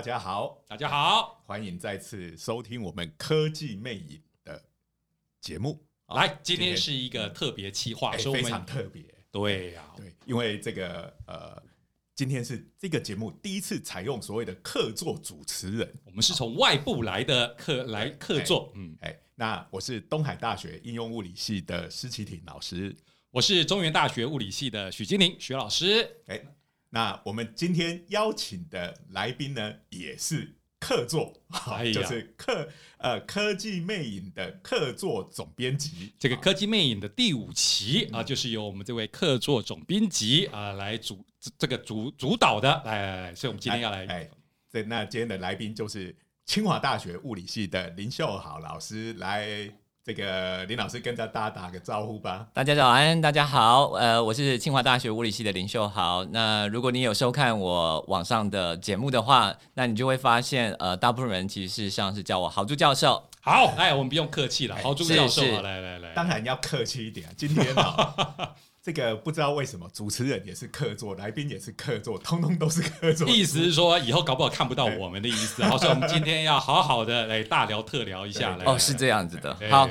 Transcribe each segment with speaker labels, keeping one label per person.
Speaker 1: 大家好，
Speaker 2: 大家好，
Speaker 1: 欢迎再次收听我们科技魅影的节目。
Speaker 2: 来，今天是一个特别企划，
Speaker 1: 欸、非常特别。
Speaker 2: 对呀、啊，
Speaker 1: 对，因为这个呃，今天是这个节目第一次采用所谓的客座主持人，
Speaker 2: 我们是从外部来的客来客座。嗯，
Speaker 1: 哎，那我是东海大学应用物理系的施启廷老师，
Speaker 2: 我是中原大学物理系的许金玲许老师。
Speaker 1: 哎。那我们今天邀请的来宾呢，也是客座，
Speaker 2: 哎、呀
Speaker 1: 就是客呃科技魅影的客座总编辑。
Speaker 2: 这个科技魅影的第五期啊，就是由我们这位客座总编辑啊来主这个主主导的。来来来，所以我们今天要来
Speaker 1: 哎，这那今天的来宾就是清华大学物理系的林秀好老师来。这个林老师跟着大家打个招呼吧。
Speaker 3: 大家早安，大家好，呃，我是清华大学物理系的林秀豪。那如果你有收看我网上的节目的话，那你就会发现，呃，大部分人其实是上是叫我豪猪教授。
Speaker 2: 好，哎，我们不用客气了，豪猪教授，来来来，
Speaker 1: 当然要客气一点。今天啊。这个不知道为什么，主持人也是客座，来宾也是客座，通通都是客座。
Speaker 2: 意思是说，以后搞不好看不到我们的意思。好，所以我们今天要好好的来大聊特聊一下。来
Speaker 3: 哦，是这样子的。好，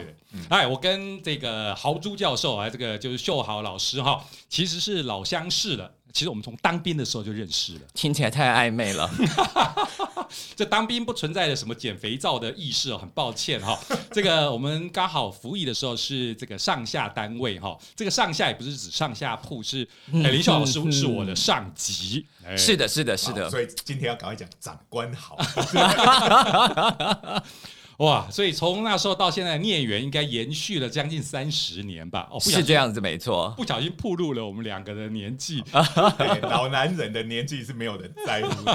Speaker 2: 哎，我跟这个豪猪教授啊，这个就是秀豪老师哈，其实是老相识了。其实我们从当兵的时候就认识了，
Speaker 3: 听起来太暧昧了。
Speaker 2: 这当兵不存在的什么捡肥皂的意识哦，很抱歉哈。这个我们刚好服役的时候是这个上下单位哈，这个上下也不是指上下铺，是林小老师是我的上级。
Speaker 3: 是的，是的，是的。
Speaker 1: 所以今天要赶快讲长官好。
Speaker 2: 哇，所以从那时候到现在，孽缘应该延续了将近三十年吧？哦，
Speaker 3: 是这样子，没错。
Speaker 2: 不小心暴露了我们两个的年纪。
Speaker 1: 老男人的年纪是没有人在乎的。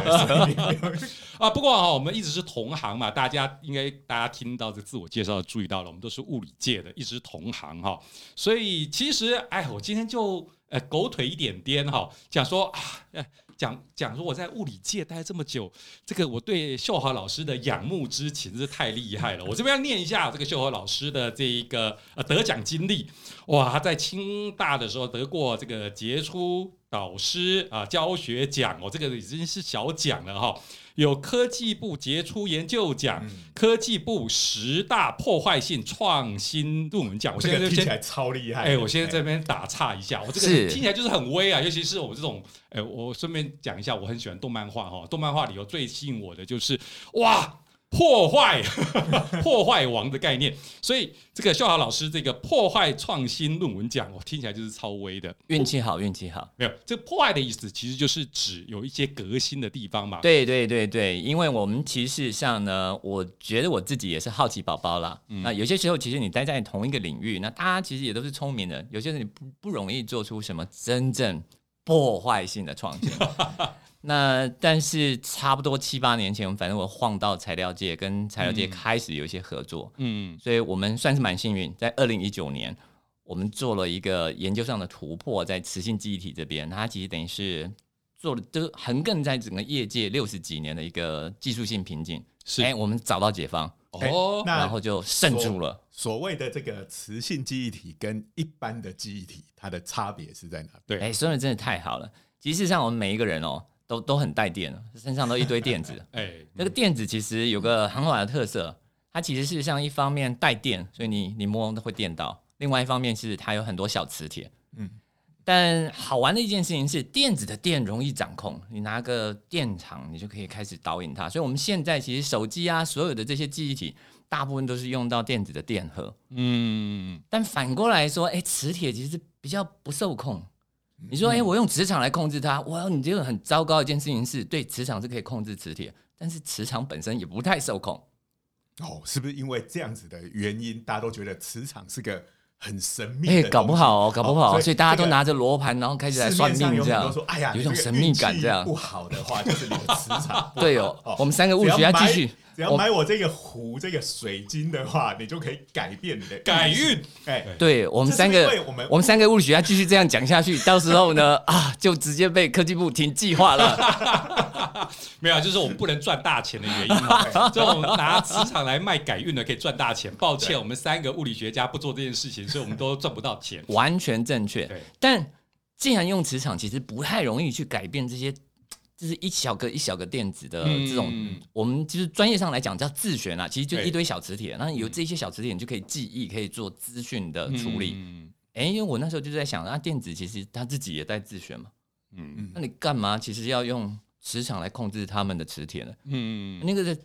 Speaker 2: 啊，不过哈，我们一直是同行嘛，大家应该大家听到这自我介绍，注意到了，我们都是物理界的，一直是同行哈。所以其实，哎，我今天就呃狗腿一点点哈，讲说啊。讲讲说我在物理界待这么久，这个我对秀华老师的仰慕之情是太厉害了。我这边要念一下这个秀华老师的这一个呃得奖经历。哇，他在清大的时候得过这个杰出导师啊教学奖，我、哦、这个已经是小奖了哈、哦。有科技部杰出研究奖、嗯、科技部十大破坏性创新论文奖。我现在
Speaker 1: 这个听起来超厉害。
Speaker 2: 哎，我现在这边打岔一下，我这个听起来就是很威啊，尤其是我们这种。哎，我顺便讲一下，我很喜欢动漫画哈。动漫画里头最吸引我的就是哇。破坏 破坏王的概念，所以这个秀豪老师这个破坏创新论文奖，我听起来就是超威的。
Speaker 3: 运气好，运气好。
Speaker 2: 没有，这个破坏的意思其实就是指有一些革新的地方嘛。
Speaker 3: 对对对对，因为我们其实上呢，我觉得我自己也是好奇宝宝啦。嗯、那有些时候，其实你待在同一个领域，那大家其实也都是聪明人，有些人你不不容易做出什么真正破坏性的创新。那但是差不多七八年前，反正我晃到材料界，跟材料界开始有一些合作，嗯，所以我们算是蛮幸运，在二零一九年，我们做了一个研究上的突破，在磁性记忆体这边，它其实等于是做了，就是横亘在整个业界六十几年的一个技术性瓶颈，是，哎，我们找到解放，哦，然后就胜出了。
Speaker 1: 所谓的这个磁性记忆体跟一般的记忆体，它的差别是在哪？
Speaker 3: 对，哎，说的真的太好了。其实上我们每一个人哦。都都很带电，身上都一堆电子。哎，那个电子其实有个很好的特色，它其实是像一方面带电，所以你你摸都会电到；另外一方面是它有很多小磁铁。嗯，但好玩的一件事情是，电子的电容易掌控，你拿个电场，你就可以开始导引它。所以我们现在其实手机啊，所有的这些记忆体，大部分都是用到电子的电荷。嗯，但反过来说，哎，磁铁其实比较不受控。你说，哎、欸，我用磁场来控制它，哇，你这个很糟糕的一件事情是，对，磁场是可以控制磁铁，但是磁场本身也不太受控。
Speaker 1: 哦，是不是因为这样子的原因，大家都觉得磁场是个很神秘？
Speaker 3: 哎、欸，搞不好哦，搞不好，哦所，所以大家都拿着罗盘，然后开始来算命，这样
Speaker 1: 说，哎呀，
Speaker 3: 有一种神秘感，这样
Speaker 1: 不好的话，就是你的磁场。
Speaker 3: 对哦，哦我们三个物理学家继续。
Speaker 1: 只要买我这个壶，这个水晶的话，你就可以改变你的
Speaker 2: 改运。哎，
Speaker 3: 对我们三个，我们我们三个物理学家继续这样讲下去，到时候呢啊，就直接被科技部停计划了。
Speaker 2: 没有，就是我们不能赚大钱的原因嘛。这种拿磁场来卖改运的可以赚大钱。抱歉，我们三个物理学家不做这件事情，所以我们都赚不到钱。
Speaker 3: 完全正确。但既然用磁场，其实不太容易去改变这些这是一小个一小个电子的这种，嗯、我们就是专业上来讲叫自旋啊，其实就一堆小磁铁，那有这些小磁铁你就可以记忆，可以做资讯的处理。哎、因为我那时候就在想，那、啊、电子其实它自己也带自旋嘛，嗯，那你干嘛其实要用磁场来控制它们的磁铁呢？嗯，那个是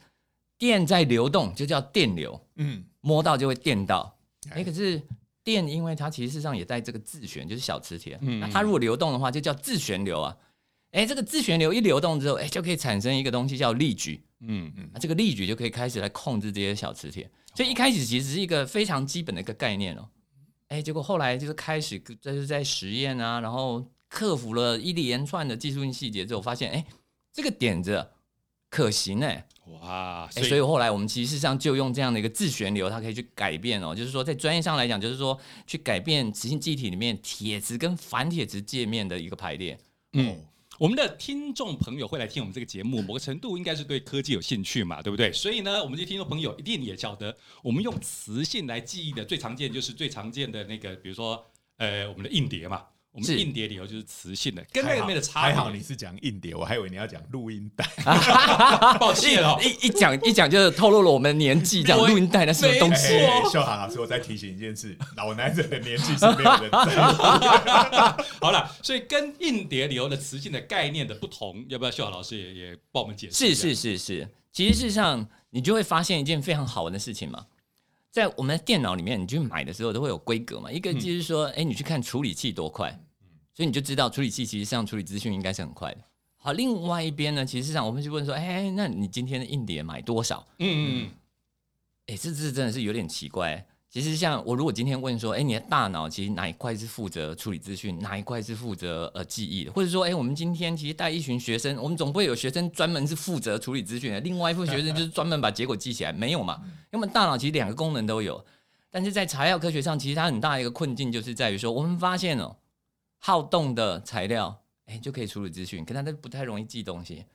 Speaker 3: 电在流动，就叫电流，嗯，摸到就会电到。哎、欸，可是电，因为它其实事实上也带这个自旋，就是小磁铁。嗯，那它如果流动的话，就叫自旋流啊。哎、欸，这个自旋流一流动之后，哎、欸，就可以产生一个东西叫力矩。嗯嗯，那这个力矩就可以开始来控制这些小磁铁。所以一开始其实是一个非常基本的一个概念哦。哎、欸，结果后来就是开始就是在实验啊，然后克服了一连串的技术性细节之后，发现哎、欸，这个点子可行哎。哇！所以、欸，所以后来我们其实上就用这样的一个自旋流，它可以去改变哦，就是说在专业上来讲，就是说去改变磁性记忆体里面铁质跟反铁质界面的一个排列。
Speaker 2: 嗯，我们的听众朋友会来听我们这个节目，某个程度应该是对科技有兴趣嘛，对不对？所以呢，我们这些听众朋友一定也晓得，我们用磁性来记忆的最常见就是最常见的那个，比如说呃，我们的硬碟嘛。我们硬碟里头就是磁性的，跟那个没的差别。
Speaker 1: 还好你是讲硬碟，我还以为你要讲录音带。
Speaker 2: 抱歉哦，
Speaker 3: 一一讲一讲就是透露了我们年纪。讲录音带那是什么东西？
Speaker 1: 秀涵老师，我再提醒一件事：老男人的年纪是没有人在。
Speaker 2: 好了，所以跟硬碟里头的磁性的概念的不同，要不要秀涵老师也也帮我们解释？
Speaker 3: 是是是是，其实事实上你就会发现一件非常好玩的事情嘛。在我们的电脑里面，你去买的时候都会有规格嘛。一个就是说，哎、嗯，你去看处理器多快，所以你就知道处理器其实上处理资讯应该是很快的。好，另外一边呢，其实上我们去问说，哎，那你今天的硬碟买多少？嗯嗯嗯，哎，这这真的是有点奇怪。其实，像我如果今天问说，哎，你的大脑其实哪一块是负责处理资讯，哪一块是负责呃记忆的？或者说，哎，我们今天其实带一群学生，我们总不会有学生专门是负责处理资讯的，另外一部分学生就是专门把结果记起来，没有嘛？因为大脑其实两个功能都有，但是在材料科学上，其实它很大一个困境就是在于说，我们发现哦，好动的材料，哎，就可以处理资讯，可它都不太容易记东西。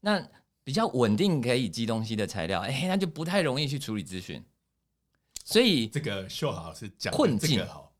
Speaker 3: 那比较稳定可以记东西的材料，哎，那就不太容易去处理资讯。所以
Speaker 1: 这个秀涵老师讲的这个好，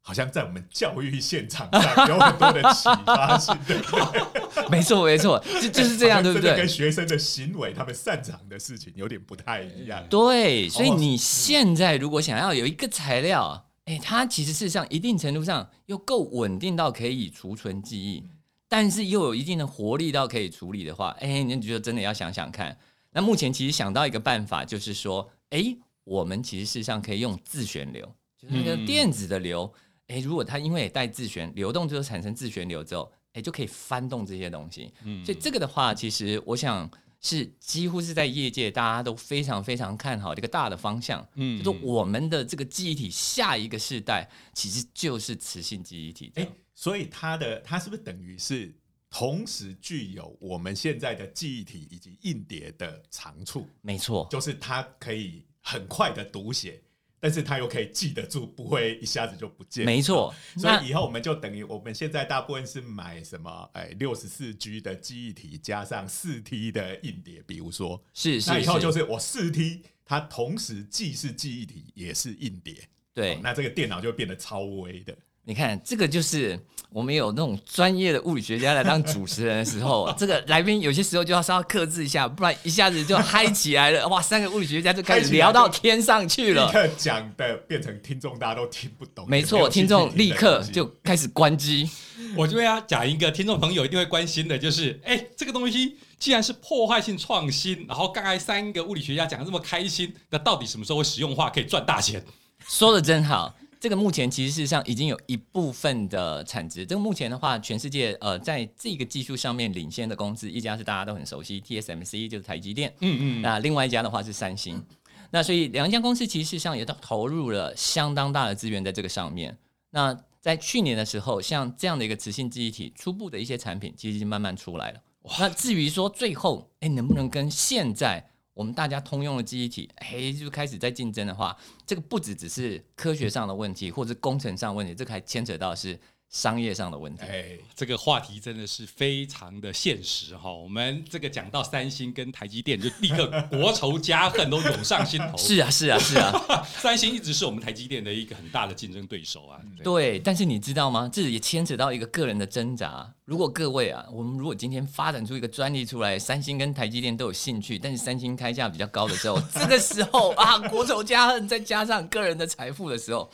Speaker 1: 好像在我们教育现场上有很多的启发性，对不对？
Speaker 3: 没错，没错，就就是这样，对不对？
Speaker 1: 跟学生的行为，他们擅长的事情有点不太一样。
Speaker 3: 对，所以你现在如果想要有一个材料，哎，它其实事实上一定程度上又够稳定到可以储存记忆，但是又有一定的活力到可以处理的话，哎，你觉得真的要想想看。那目前其实想到一个办法，就是说，哎。我们其实事实上可以用自旋流，就是那个电子的流，哎、嗯，如果它因为也带自旋流动之后产生自旋流之后，哎，就可以翻动这些东西。嗯，所以这个的话，其实我想是几乎是在业界大家都非常非常看好这个大的方向。嗯，就是我们的这个记忆体下一个世代其实就是磁性记忆体。哎，
Speaker 1: 所以它的它是不是等于是同时具有我们现在的记忆体以及硬碟的长处？
Speaker 3: 没错，
Speaker 1: 就是它可以。很快的读写，但是他又可以记得住，不会一下子就不见。
Speaker 3: 没错，
Speaker 1: 所以以后我们就等于我们现在大部分是买什么？哎，六十四 G 的记忆体加上四 T 的硬碟，比如说
Speaker 3: 是，是，
Speaker 1: 那以后就是我四 T，它同时既是记忆体也是硬碟。
Speaker 3: 对，
Speaker 1: 哦，那这个电脑就会变得超微的。
Speaker 3: 你看，这个就是我们有那种专业的物理学家来当主持人的时候，这个来宾有些时候就要稍微克制一下，不然一下子就嗨起来了。哇，三个物理学家就开始聊到天上去了。
Speaker 1: 立刻讲的变成听众大家都听不懂。
Speaker 3: 没错，听众立刻就开始关机。
Speaker 2: 我这边要讲一个听众朋友一定会关心的，就是哎，这个东西既然是破坏性创新，然后刚才三个物理学家讲的这么开心，那到底什么时候会实用化，可以赚大钱？
Speaker 3: 说的真好。这个目前其实事实上已经有一部分的产值。这个目前的话，全世界呃，在这个技术上面领先的公司，一家是大家都很熟悉，TSMC 就是台积电，嗯嗯，那另外一家的话是三星。那所以两家公司其实事实上也都投入了相当大的资源在这个上面。那在去年的时候，像这样的一个磁性记忆体，初步的一些产品其实已经慢慢出来了。那至于说最后，哎，能不能跟现在？我们大家通用的记忆体，哎，就开始在竞争的话，这个不止只是科学上的问题，或者工程上问题，这个还牵扯到是商业上的问题。
Speaker 2: 哎，这个话题真的是非常的现实哈。我们这个讲到三星跟台积电，就立刻国仇家恨都涌上心头。
Speaker 3: 是啊，是啊，是啊。
Speaker 2: 三星一直是我们台积电的一个很大的竞争对手啊。
Speaker 3: 对，对，但是你知道吗？这也牵扯到一个个人的挣扎。如果各位啊，我们如果今天发展出一个专利出来，三星跟台积电都有兴趣，但是三星开价比较高的时候，这个时候啊，国仇家恨再加上个人的财富的时候，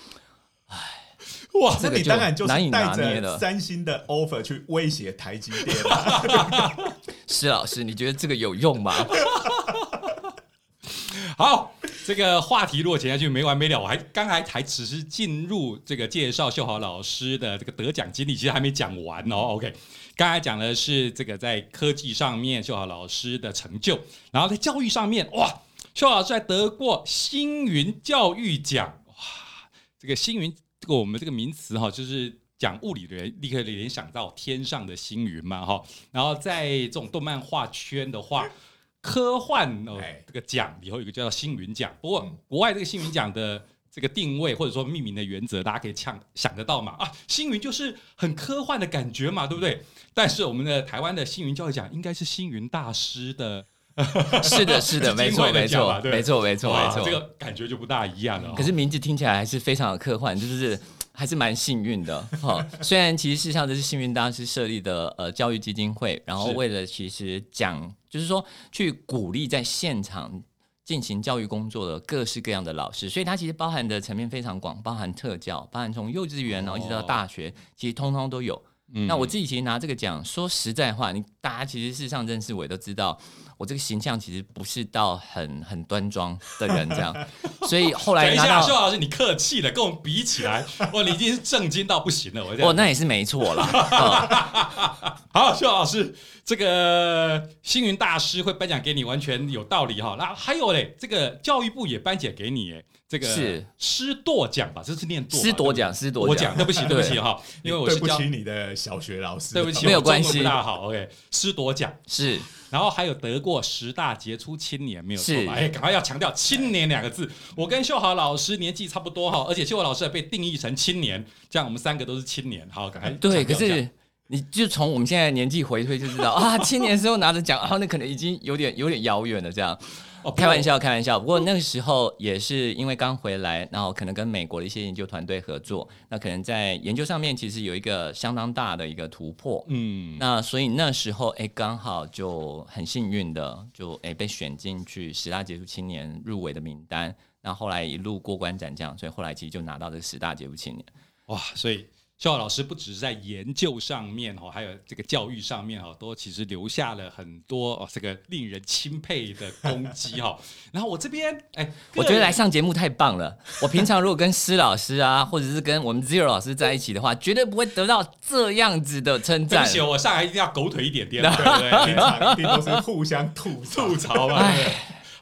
Speaker 3: 唉。
Speaker 1: 哇，这个你当然就是带着三星的 offer 去威胁台积电了。
Speaker 3: 施老师，你觉得这个有用吗？
Speaker 2: 好，这个话题如果讲下去没完没了，我还刚才才只是进入这个介绍秀豪老师的这个得奖经历，其实还没讲完哦。OK，刚才讲的是这个在科技上面秀豪老师的成就，然后在教育上面，哇，秀豪老师还得过星云教育奖，哇，这个星云。这个我们这个名词哈，就是讲物理的人立刻联想到天上的星云嘛哈。然后在这种动漫画圈的话，科幻哦这个奖以后有一个叫做星云奖。不过国外这个星云奖的这个定位或者说命名的原则，大家可以想想得到嘛啊，星云就是很科幻的感觉嘛，对不对？但是我们的台湾的星云教育奖应该是星云大师的。
Speaker 3: 是的，是的，没错，没错，没错，没错，没错，
Speaker 2: 这个感觉就不大一样了。
Speaker 3: 可是名字听起来还是非常的科幻，就是还是蛮幸运的 哈。虽然其实事实上这是幸运大师设立的呃教育基金会，然后为了其实讲就是说去鼓励在现场进行教育工作的各式各样的老师，所以它其实包含的层面非常广，包含特教，包含从幼稚园然后一直到大学，其实通通都有。那我自己其实拿这个奖，说实在话，你大家其实事实上认识我也都知道。我这个形象其实不是到很很端庄的人这样，所以后来拿到。等一下，
Speaker 2: 秀老师，你客气了，跟我们比起来，哇，你已经是震惊到不行了。我这样。
Speaker 3: 哦，那也是没错啦。
Speaker 2: 好，秀老师，这个星云大师会颁奖给你，完全有道理哈。那还有嘞，这个教育部也颁奖给你，哎，这个是师铎奖吧？这是念铎。
Speaker 3: 师铎奖，师铎奖。
Speaker 2: 对不起，对不起哈，因为我是
Speaker 1: 对不起你的小学老师，
Speaker 2: 对不起，
Speaker 3: 没有关系。
Speaker 2: 不大好，OK，师铎奖
Speaker 3: 是。
Speaker 2: 然后还有得过十大杰出青年，没有错吧？哎，赶快要强调“青年”两个字。我跟秀豪老师年纪差不多哈，而且秀豪老师还被定义成青年，这样我们三个都是青年。好，赶快。
Speaker 3: 对，可是你就从我们现在年纪回推就知道啊，青年时候拿着奖，啊，那可能已经有点有点遥远了，这样。哦，开玩笑，开玩笑。不过那个时候也是因为刚回来，然后可能跟美国的一些研究团队合作，那可能在研究上面其实有一个相当大的一个突破。嗯，那所以那时候哎，刚好就很幸运的就哎被选进去十大杰出青年入围的名单。那后来一路过关斩将，所以后来其实就拿到这十大杰出青年。
Speaker 2: 哇，所以。秀豪老师不只是在研究上面哈，还有这个教育上面哈，都其实留下了很多哦，这个令人钦佩的功绩哈。然后我这边哎，
Speaker 3: 我觉得来上节目太棒了。我平常如果跟施老师啊，或者是跟我们 Zero 老师在一起的话，绝对不会得到这样子的称赞。
Speaker 2: 对不起，我上来一定要狗腿一点点，对不对？
Speaker 1: 平常一定都是互相吐吐槽嘛。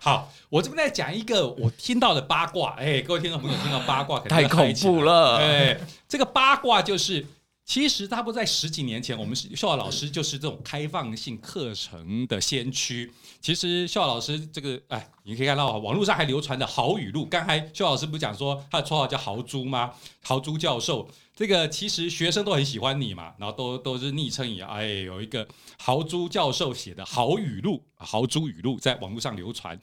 Speaker 2: 好。我这边在讲一个我听到的八卦，哎，各位听众朋友听到八卦
Speaker 3: 太恐怖了，
Speaker 2: 哎，这个八卦就是，其实差不多在十几年前，我们是秀豪老师就是这种开放性课程的先驱。其实秀豪老师这个，哎，你可以看到网络上还流传的豪语录。刚才秀老师不讲说他的绰号叫豪猪吗？豪猪教授，这个其实学生都很喜欢你嘛，然后都都是昵称一样，哎，有一个豪猪教授写的豪语录、豪猪语录在网络上流传。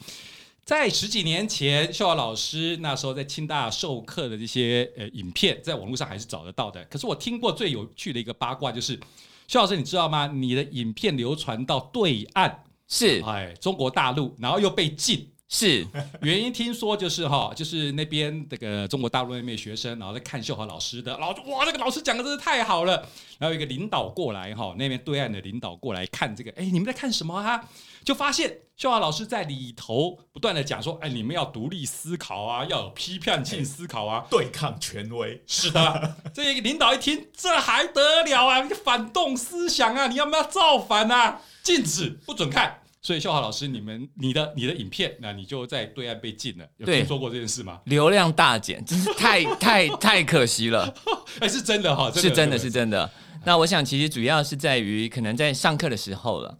Speaker 2: 在十几年前，秀华老师那时候在清大授课的这些呃影片，在网络上还是找得到的。可是我听过最有趣的一个八卦，就是秀老师，你知道吗？你的影片流传到对岸，
Speaker 3: 是
Speaker 2: 哎，中国大陆，然后又被禁。
Speaker 3: 是
Speaker 2: 原因，听说就是哈，就是那边这个中国大陆那边学生，然后在看秀华老师的，然后哇，那个老师讲的真是太好了。然后有一个领导过来哈，那边对岸的领导过来看这个，哎，你们在看什么啊？就发现秀华老师在里头不断的讲说，哎，你们要独立思考啊，要有批判性思考啊，
Speaker 1: 对抗权威。
Speaker 2: 是的，这个领导一听，这还得了啊？你反动思想啊，你要不要造反啊？禁止，不准看。所以秀豪老师，你们你的你的影片，那你就在对岸被禁了。有听说过这件事吗？
Speaker 3: 流量大减，真是太 太太可惜了。
Speaker 2: 哎，是真的哈，
Speaker 3: 是真的是真的。那我想，其实主要是在于可能在上课的时候了，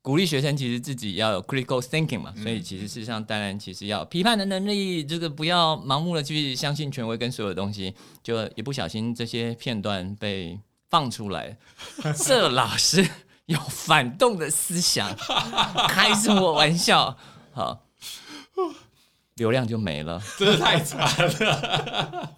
Speaker 3: 鼓励学生其实自己要有 critical thinking 嘛。所以其实事实上，当然其实要批判的能力，这个不要盲目的去相信权威跟所有东西，就一不小心这些片段被放出来，这老师有反动的思想，开什么玩笑？好，流量就没了，
Speaker 2: 真是太惨了。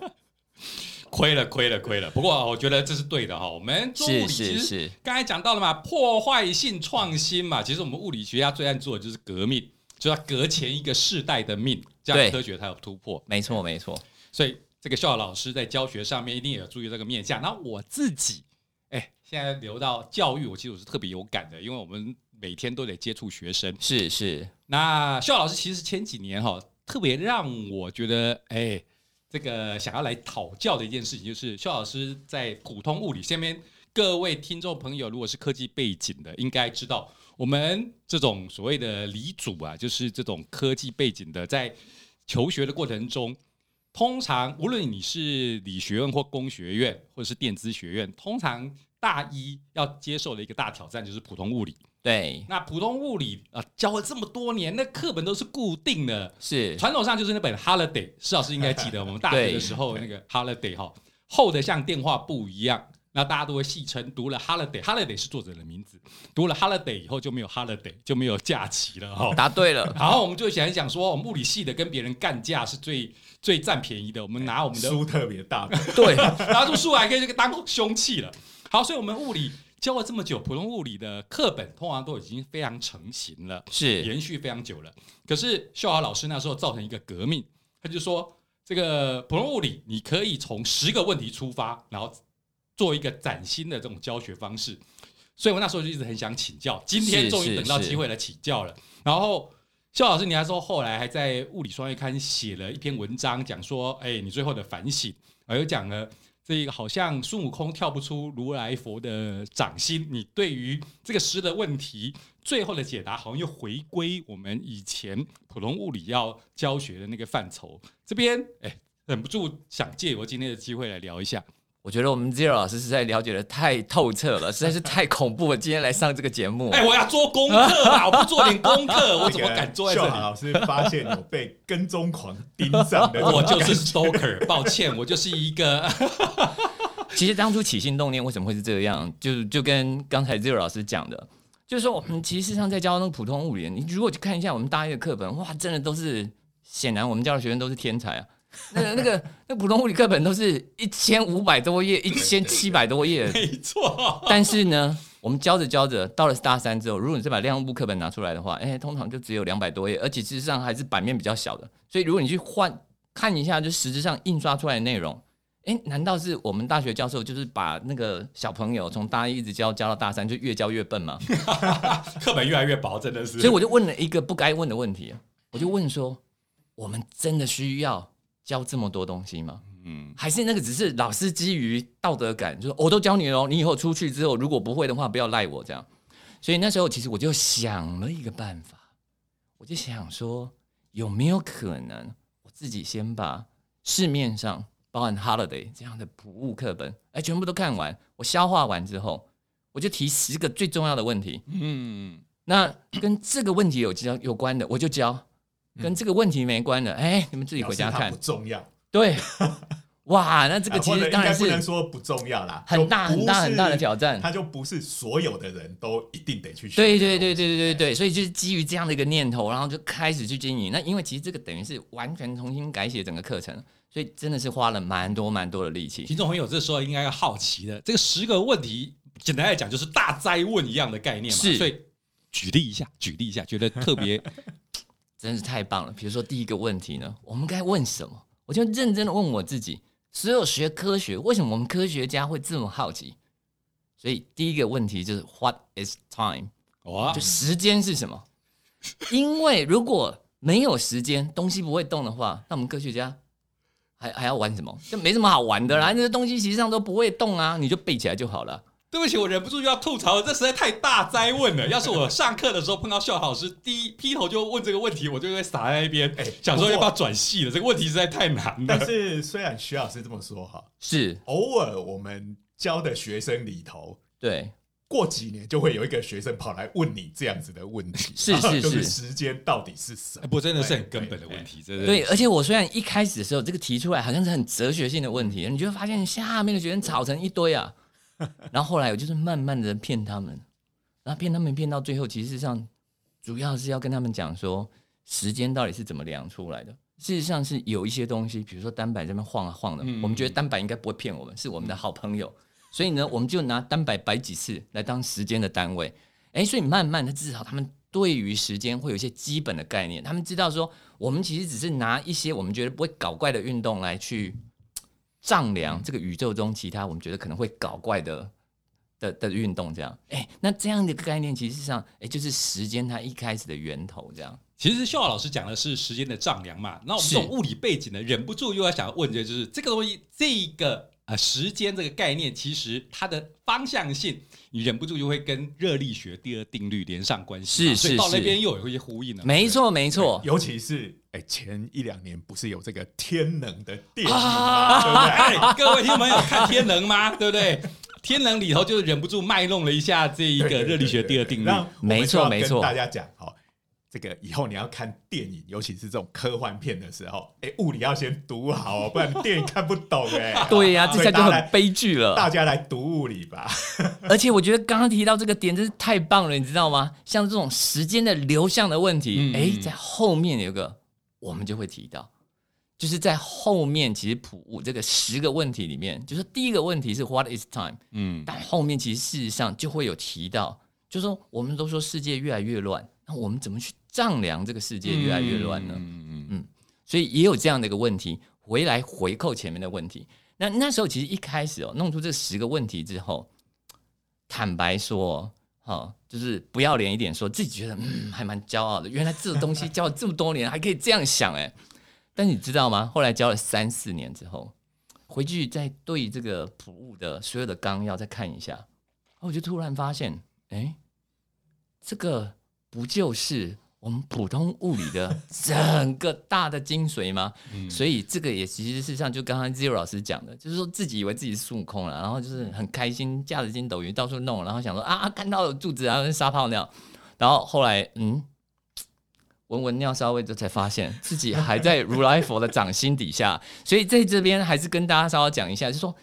Speaker 2: 亏了，亏了，亏了。不过我觉得这是对的哈。我们做物理其实刚才讲到了嘛，破坏性创新嘛。其实我们物理学家最爱做的就是革命，就要革前一个世代的命，这样科学才有突破。
Speaker 3: 没错，没错。
Speaker 2: 所以这个笑老师在教学上面一定也要注意这个面向。那我自己，哎，现在留到教育，我其实我是特别有感的，因为我们每天都得接触学生。
Speaker 3: 是是。
Speaker 2: 那肖老师其实前几年哈，特别让我觉得，哎。这个想要来讨教的一件事情，就是肖老师在普通物理下面，各位听众朋友，如果是科技背景的，应该知道我们这种所谓的理组啊，就是这种科技背景的，在求学的过程中，通常无论你是理学院或工学院，或者是电子学院，通常大一要接受的一个大挑战就是普通物理。
Speaker 3: 对，
Speaker 2: 那普通物理啊，教了这么多年，那课本都是固定的，
Speaker 3: 是。
Speaker 2: 传统上就是那本 Holiday，施老师应该记得，我们大学的时候那个 Holiday 哈，厚的像电话簿一样，那大家都会戏称读了 Holiday，Holiday 是作者的名字，读了 Holiday 以后就没有 Holiday，就没有假期了哈。
Speaker 3: 答对了，
Speaker 2: 然后我们就想一想说，我们物理系的跟别人干架是最最占便宜的，我们拿我们的
Speaker 1: 书特别大，
Speaker 2: 对，拿出书来可以这个当凶器了。好，所以我们物理。教了这么久，普通物理的课本通常都已经非常成型了，
Speaker 3: 是
Speaker 2: 延续非常久了。可是秀华老师那时候造成一个革命，他就说这个普通物理你可以从十个问题出发，然后做一个崭新的这种教学方式。所以我那时候就一直很想请教，今天终于等到机会来请教了。然后肖老师，你还说后来还在物理双月刊写了一篇文章，讲说，哎，你最后的反省，而又讲了。这个好像孙悟空跳不出如来佛的掌心，你对于这个诗的问题最后的解答，好像又回归我们以前普通物理要教学的那个范畴。这边哎，忍不住想借由今天的机会来聊一下。
Speaker 3: 我觉得我们 Zero 老师实在了解的太透彻了，实在是太恐怖了。今天来上这个节目，
Speaker 2: 哎，我要做功课啊！我不做点功课，我怎么敢坐在这里？
Speaker 1: 老师发现有被跟踪狂盯上的，
Speaker 2: 我就是 Stalker。抱歉，我就是一个。
Speaker 3: 其实当初起心动念为什么会是这样？就就跟刚才 Zero 老师讲的，就是说我们其实上在教那种普通物理，你如果去看一下我们大一的课本，哇，真的都是显然我们教的学生都是天才啊。那个、那个、那普通物理课本都是一千五百多页，一千七百多页，
Speaker 2: 没错。
Speaker 3: 但是呢，我们教着教着，到了大三之后，如果你再把量物课本拿出来的话，哎，通常就只有两百多页，而且事实上还是版面比较小的。所以如果你去换看一下，就实质上印刷出来的内容，哎，难道是我们大学教授就是把那个小朋友从大一一直教教到大三，就越教越笨吗？
Speaker 2: 课本越来越薄，真的是。
Speaker 3: 所以我就问了一个不该问的问题，我就问说，我们真的需要？教这么多东西吗？嗯，还是那个只是老师基于道德感，就是我都教你了，你以后出去之后如果不会的话，不要赖我这样。所以那时候其实我就想了一个办法，我就想说有没有可能我自己先把市面上包含 Holiday 这样的普物课本，哎，全部都看完，我消化完之后，我就提十个最重要的问题。嗯，那跟这个问题有交有关的，我就教。跟这个问题没关的，哎，你们自己回家看。
Speaker 1: 不重要。
Speaker 3: 对，哇，那这个其实当然是
Speaker 1: 不能说不重要啦，
Speaker 3: 很大很大很大的挑战。
Speaker 1: 它就不是所有的人都一定得去学。
Speaker 3: 对对对对对对对，所以就是基于这样的一个念头，然后就开始去经营。那因为其实这个等于是完全重新改写整个课程，所以真的是花了蛮多蛮多的力气。
Speaker 2: 听众朋友这时候应该要好奇的，这个十个问题，简单来讲就是大哉问一样的概念嘛。
Speaker 3: 是，
Speaker 2: 所以举例一下，举例一下，觉得特别。
Speaker 3: 真是太棒了！比如说第一个问题呢，我们该问什么？我就认真的问我自己：所有学科学，为什么我们科学家会这么好奇？所以第一个问题就是 What is time？
Speaker 2: 哇，
Speaker 3: 就时间是什么？因为如果没有时间，东西不会动的话，那我们科学家还还要玩什么？就没什么好玩的啦。那些东西实际上都不会动啊，你就背起来就好了。
Speaker 2: 对不起，我忍不住就要吐槽了，这实在太大哉问了。要是我上课的时候碰到校老师，第一劈头就问这个问题，我就会傻在那边，哎，想说要不要转系了。这个问题实在太难了。
Speaker 1: 但是虽然徐老师这么说哈，
Speaker 3: 是
Speaker 1: 偶尔我们教的学生里头，
Speaker 3: 对，
Speaker 1: 过几年就会有一个学生跑来问你这样子的问题，
Speaker 3: 是 是是，
Speaker 1: 就是时间到底是什么？
Speaker 2: 不，真的是很根本的问题，真的。
Speaker 3: 对，而且我虽然一开始的时候这个提出来好像是很哲学性的问题，你就会发现下面的学生吵成一堆啊。然后后来我就是慢慢的骗他们，然后骗他们骗到最后，其实上主要是要跟他们讲说时间到底是怎么量出来的。事实上是有一些东西，比如说单摆这边晃啊晃的，嗯、我们觉得单摆应该不会骗我们，是我们的好朋友，所以呢，我们就拿单摆摆几次来当时间的单位。哎，所以慢慢的至少他们对于时间会有一些基本的概念，他们知道说我们其实只是拿一些我们觉得不会搞怪的运动来去丈量这个宇宙中其他我们觉得可能会搞怪的的的运动，这样。哎，那这样的概念，其实上哎就是时间它一开始的源头，这样。
Speaker 2: 其实秀华老师讲的是时间的丈量嘛，那我们这种物理背景的，忍不住又要想要问的就是这个东西，这个呃时间这个概念，其实它的方向性，你忍不住就会跟热力学第二定律连上关系，
Speaker 3: 是是是，
Speaker 2: 所以到那边又有一些呼应了。
Speaker 3: 没错没错，
Speaker 1: 尤其是哎前一两年不是有这个天能的电影吗？对不对？
Speaker 2: 哎，各位听众朋友看天能吗？对不对？天能里头就是忍不住卖弄了一下这一个热力学第二定律，
Speaker 3: 没错没错，
Speaker 1: 大家讲好。这个以后你要看电影，尤其是这种科幻片的时候，哎，物理要先读好，不然电影看不懂哎。
Speaker 3: 对呀、啊，这下就很悲剧了。
Speaker 1: 大家来读物理吧。
Speaker 3: 而且我觉得刚刚提到这个点真是太棒了，你知道吗？像这种时间的流向的问题，哎、嗯，在后面有个我们就会提到，就是在后面其实普物这个十个问题里面，就是第一个问题是 What is time？嗯，但后面其实事实上就会有提到，就是说我们都说世界越来越乱，那我们怎么去？丈量这个世界越来越乱了，嗯嗯嗯，所以也有这样的一个问题，回来回扣前面的问题。那那时候其实一开始哦，弄出这十个问题之后，坦白说，哈，就是不要脸一点说，说自己觉得嗯还蛮骄傲的。原来这个东西教了这么多年，还可以这样想哎。但你知道吗？后来教了三四年之后，回去再对这个普物的所有的纲要再看一下，我就突然发现，哎，这个不就是？我们普通物理的整个大的精髓吗？嗯、所以这个也其实事实上就刚刚 Zero 老师讲的，就是说自己以为自己是孙悟空了，然后就是很开心，驾着筋斗云到处弄，然后想说啊，看到有柱子然后撒泡尿，然后后来嗯，闻闻尿骚味，就才发现自己还在如来佛的掌心底下，所以在这边还是跟大家稍微讲一下，就是说。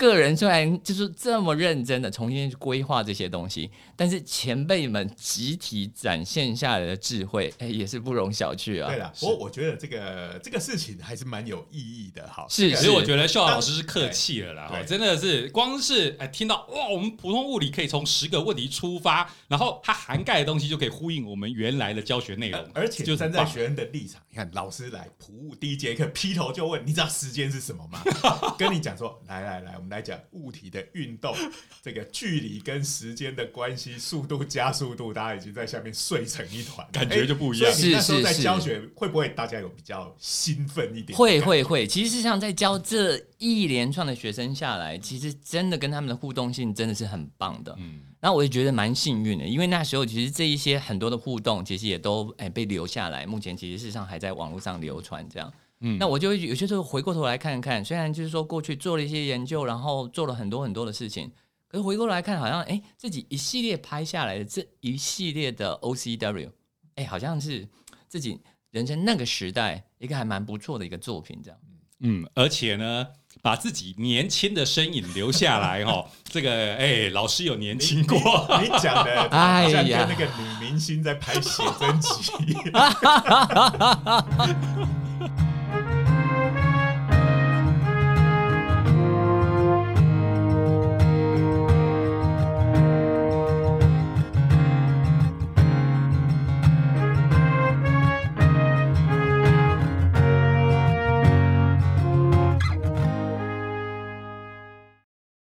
Speaker 3: 个人虽然就是这么认真的重新去规划这些东西，但是前辈们集体展现下来的智慧，哎，也是不容小觑啊。
Speaker 1: 对了，不过我觉得这个这个事情还是蛮有意义的哈。
Speaker 2: 是，其实我觉得秀浩老师是客气了啦，真的是光是哎听到哇，我们普通物理可以从十个问题出发，然后它涵盖的东西就可以呼应我们原来的教学内容，
Speaker 1: 而且就站在学生的立场，你看老师来普物第一节课劈头就问，你知道时间是什么吗？跟你讲说，来来来，我们。来讲物体的运动，这个距离跟时间的关系，速度加速度，大家已经在下面睡成一团，
Speaker 2: 感觉就不一样。
Speaker 1: 是是是，在教学会不会大家有比较兴奋一点？
Speaker 3: 会会会，其实像在教这一连串的学生下来，其实真的跟他们的互动性真的是很棒的。嗯，那我也觉得蛮幸运的，因为那时候其实这一些很多的互动，其实也都哎被留下来，目前其实事实上还在网络上流传这样。嗯，那我就有些时候回过头来看看，虽然就是说过去做了一些研究，然后做了很多很多的事情，可是回过头来看，好像哎，自己一系列拍下来的这一系列的 OCW，哎，好像是自己人生那个时代一个还蛮不错的一个作品，这样。
Speaker 2: 嗯，而且呢，把自己年轻的身影留下来哦，这个哎，老师有年轻过，
Speaker 1: 你讲的 哎呀，像跟那个女明星在拍写真集。